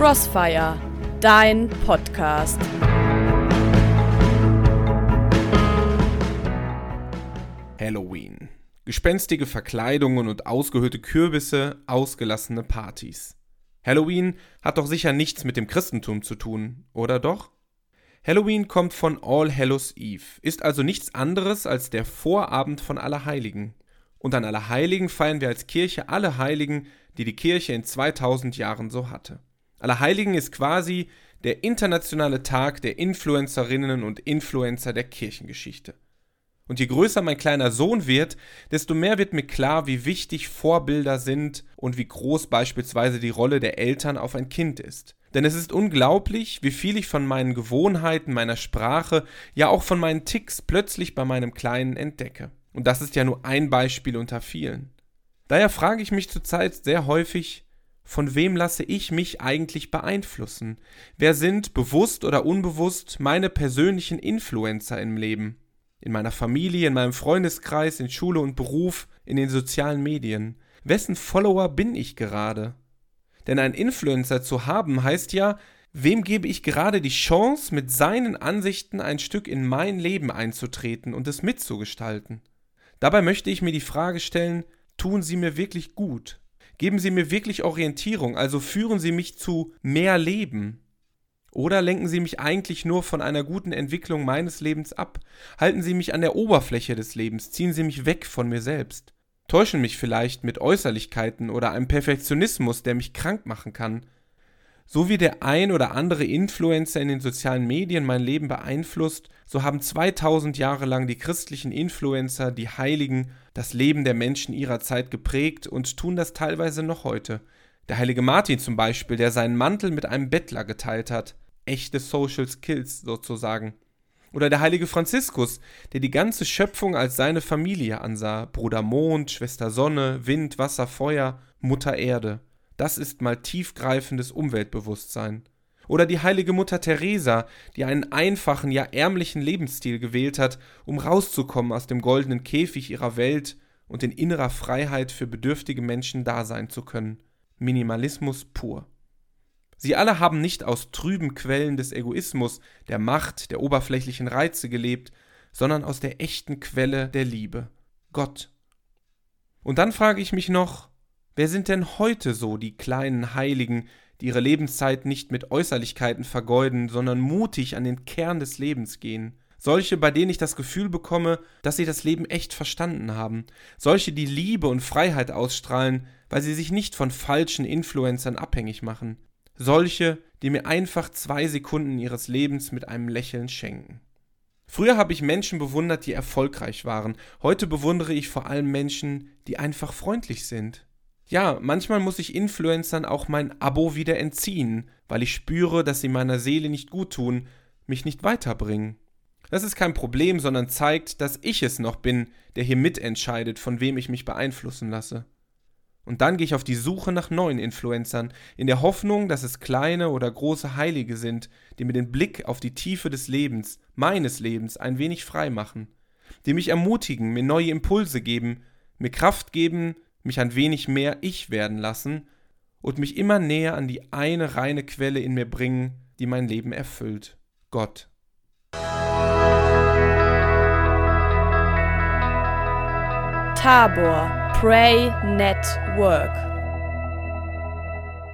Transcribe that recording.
Crossfire, dein Podcast. Halloween. Gespenstige Verkleidungen und ausgehöhlte Kürbisse, ausgelassene Partys. Halloween hat doch sicher nichts mit dem Christentum zu tun, oder doch? Halloween kommt von All Hallows Eve, ist also nichts anderes als der Vorabend von Allerheiligen. Und an Allerheiligen feiern wir als Kirche alle Heiligen, die die Kirche in 2000 Jahren so hatte. Allerheiligen ist quasi der internationale Tag der Influencerinnen und Influencer der Kirchengeschichte. Und je größer mein kleiner Sohn wird, desto mehr wird mir klar, wie wichtig Vorbilder sind und wie groß beispielsweise die Rolle der Eltern auf ein Kind ist. Denn es ist unglaublich, wie viel ich von meinen Gewohnheiten, meiner Sprache, ja auch von meinen Ticks plötzlich bei meinem Kleinen entdecke. Und das ist ja nur ein Beispiel unter vielen. Daher frage ich mich zurzeit sehr häufig, von wem lasse ich mich eigentlich beeinflussen? Wer sind, bewusst oder unbewusst, meine persönlichen Influencer im Leben? In meiner Familie, in meinem Freundeskreis, in Schule und Beruf, in den sozialen Medien. Wessen Follower bin ich gerade? Denn ein Influencer zu haben heißt ja, wem gebe ich gerade die Chance, mit seinen Ansichten ein Stück in mein Leben einzutreten und es mitzugestalten? Dabei möchte ich mir die Frage stellen, tun sie mir wirklich gut? Geben Sie mir wirklich Orientierung, also führen Sie mich zu mehr Leben. Oder lenken Sie mich eigentlich nur von einer guten Entwicklung meines Lebens ab? Halten Sie mich an der Oberfläche des Lebens, ziehen Sie mich weg von mir selbst. Täuschen mich vielleicht mit Äußerlichkeiten oder einem Perfektionismus, der mich krank machen kann. So wie der ein oder andere Influencer in den sozialen Medien mein Leben beeinflusst, so haben 2000 Jahre lang die christlichen Influencer, die Heiligen, das Leben der Menschen ihrer Zeit geprägt und tun das teilweise noch heute. Der heilige Martin zum Beispiel, der seinen Mantel mit einem Bettler geteilt hat. Echte Social Skills sozusagen. Oder der heilige Franziskus, der die ganze Schöpfung als seine Familie ansah. Bruder Mond, Schwester Sonne, Wind, Wasser, Feuer, Mutter Erde. Das ist mal tiefgreifendes Umweltbewusstsein. Oder die heilige Mutter Teresa, die einen einfachen, ja ärmlichen Lebensstil gewählt hat, um rauszukommen aus dem goldenen Käfig ihrer Welt und in innerer Freiheit für bedürftige Menschen da sein zu können. Minimalismus pur. Sie alle haben nicht aus trüben Quellen des Egoismus, der Macht, der oberflächlichen Reize gelebt, sondern aus der echten Quelle der Liebe, Gott. Und dann frage ich mich noch, wer sind denn heute so die kleinen Heiligen, die ihre Lebenszeit nicht mit Äußerlichkeiten vergeuden, sondern mutig an den Kern des Lebens gehen. Solche, bei denen ich das Gefühl bekomme, dass sie das Leben echt verstanden haben. Solche, die Liebe und Freiheit ausstrahlen, weil sie sich nicht von falschen Influencern abhängig machen. Solche, die mir einfach zwei Sekunden ihres Lebens mit einem Lächeln schenken. Früher habe ich Menschen bewundert, die erfolgreich waren. Heute bewundere ich vor allem Menschen, die einfach freundlich sind. Ja, manchmal muss ich Influencern auch mein Abo wieder entziehen, weil ich spüre, dass sie meiner Seele nicht gut tun, mich nicht weiterbringen. Das ist kein Problem, sondern zeigt, dass ich es noch bin, der hier mitentscheidet, von wem ich mich beeinflussen lasse. Und dann gehe ich auf die Suche nach neuen Influencern, in der Hoffnung, dass es kleine oder große Heilige sind, die mir den Blick auf die Tiefe des Lebens, meines Lebens, ein wenig frei machen, die mich ermutigen, mir neue Impulse geben, mir Kraft geben, mich ein wenig mehr ich werden lassen und mich immer näher an die eine reine Quelle in mir bringen, die mein Leben erfüllt. Gott. Tabor Pray Network